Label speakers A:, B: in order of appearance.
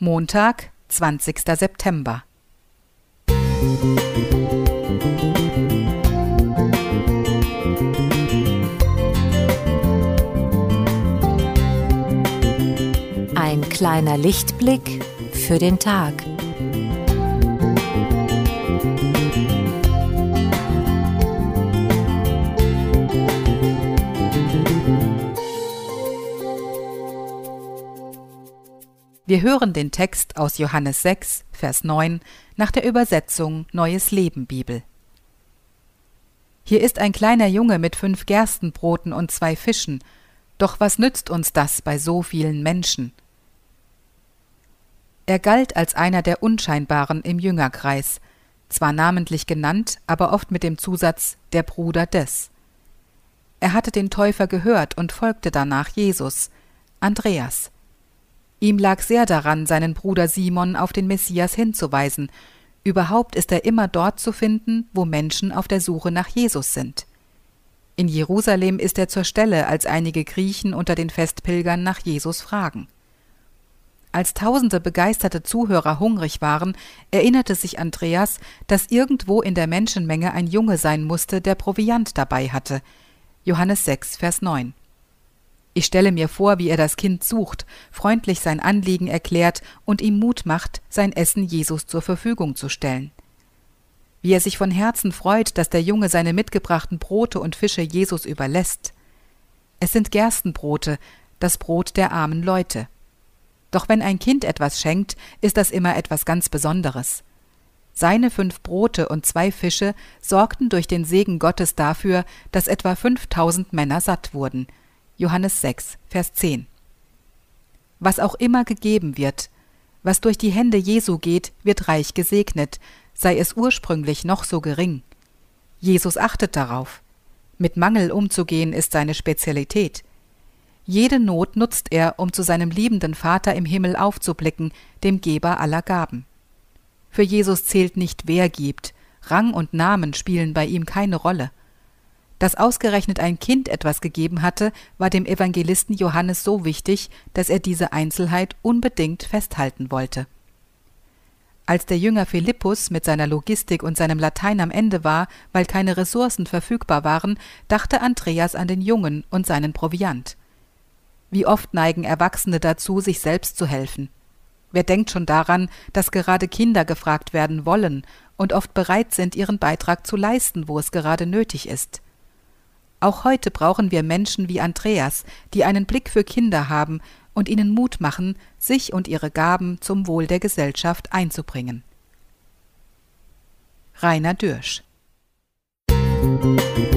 A: Montag, 20. September.
B: Ein kleiner Lichtblick für den Tag.
A: Wir hören den Text aus Johannes 6, Vers 9 nach der Übersetzung Neues Leben Bibel. Hier ist ein kleiner Junge mit fünf Gerstenbroten und zwei Fischen, doch was nützt uns das bei so vielen Menschen? Er galt als einer der Unscheinbaren im Jüngerkreis, zwar namentlich genannt, aber oft mit dem Zusatz der Bruder des. Er hatte den Täufer gehört und folgte danach Jesus, Andreas. Ihm lag sehr daran, seinen Bruder Simon auf den Messias hinzuweisen. Überhaupt ist er immer dort zu finden, wo Menschen auf der Suche nach Jesus sind. In Jerusalem ist er zur Stelle, als einige Griechen unter den Festpilgern nach Jesus fragen. Als tausende begeisterte Zuhörer hungrig waren, erinnerte sich Andreas, dass irgendwo in der Menschenmenge ein Junge sein musste, der Proviant dabei hatte. Johannes 6, Vers 9. Ich stelle mir vor, wie er das Kind sucht, freundlich sein Anliegen erklärt und ihm Mut macht, sein Essen Jesus zur Verfügung zu stellen. Wie er sich von Herzen freut, dass der Junge seine mitgebrachten Brote und Fische Jesus überlässt. Es sind Gerstenbrote, das Brot der armen Leute. Doch wenn ein Kind etwas schenkt, ist das immer etwas ganz Besonderes. Seine fünf Brote und zwei Fische sorgten durch den Segen Gottes dafür, dass etwa fünftausend Männer satt wurden – Johannes 6, Vers 10. Was auch immer gegeben wird, was durch die Hände Jesu geht, wird reich gesegnet, sei es ursprünglich noch so gering. Jesus achtet darauf. Mit Mangel umzugehen ist seine Spezialität. Jede Not nutzt er, um zu seinem liebenden Vater im Himmel aufzublicken, dem Geber aller Gaben. Für Jesus zählt nicht, wer gibt, Rang und Namen spielen bei ihm keine Rolle. Dass ausgerechnet ein Kind etwas gegeben hatte, war dem Evangelisten Johannes so wichtig, dass er diese Einzelheit unbedingt festhalten wollte. Als der Jünger Philippus mit seiner Logistik und seinem Latein am Ende war, weil keine Ressourcen verfügbar waren, dachte Andreas an den Jungen und seinen Proviant. Wie oft neigen Erwachsene dazu, sich selbst zu helfen. Wer denkt schon daran, dass gerade Kinder gefragt werden wollen und oft bereit sind, ihren Beitrag zu leisten, wo es gerade nötig ist. Auch heute brauchen wir Menschen wie Andreas, die einen Blick für Kinder haben und ihnen Mut machen, sich und ihre Gaben zum Wohl der Gesellschaft einzubringen. Rainer Dürsch Musik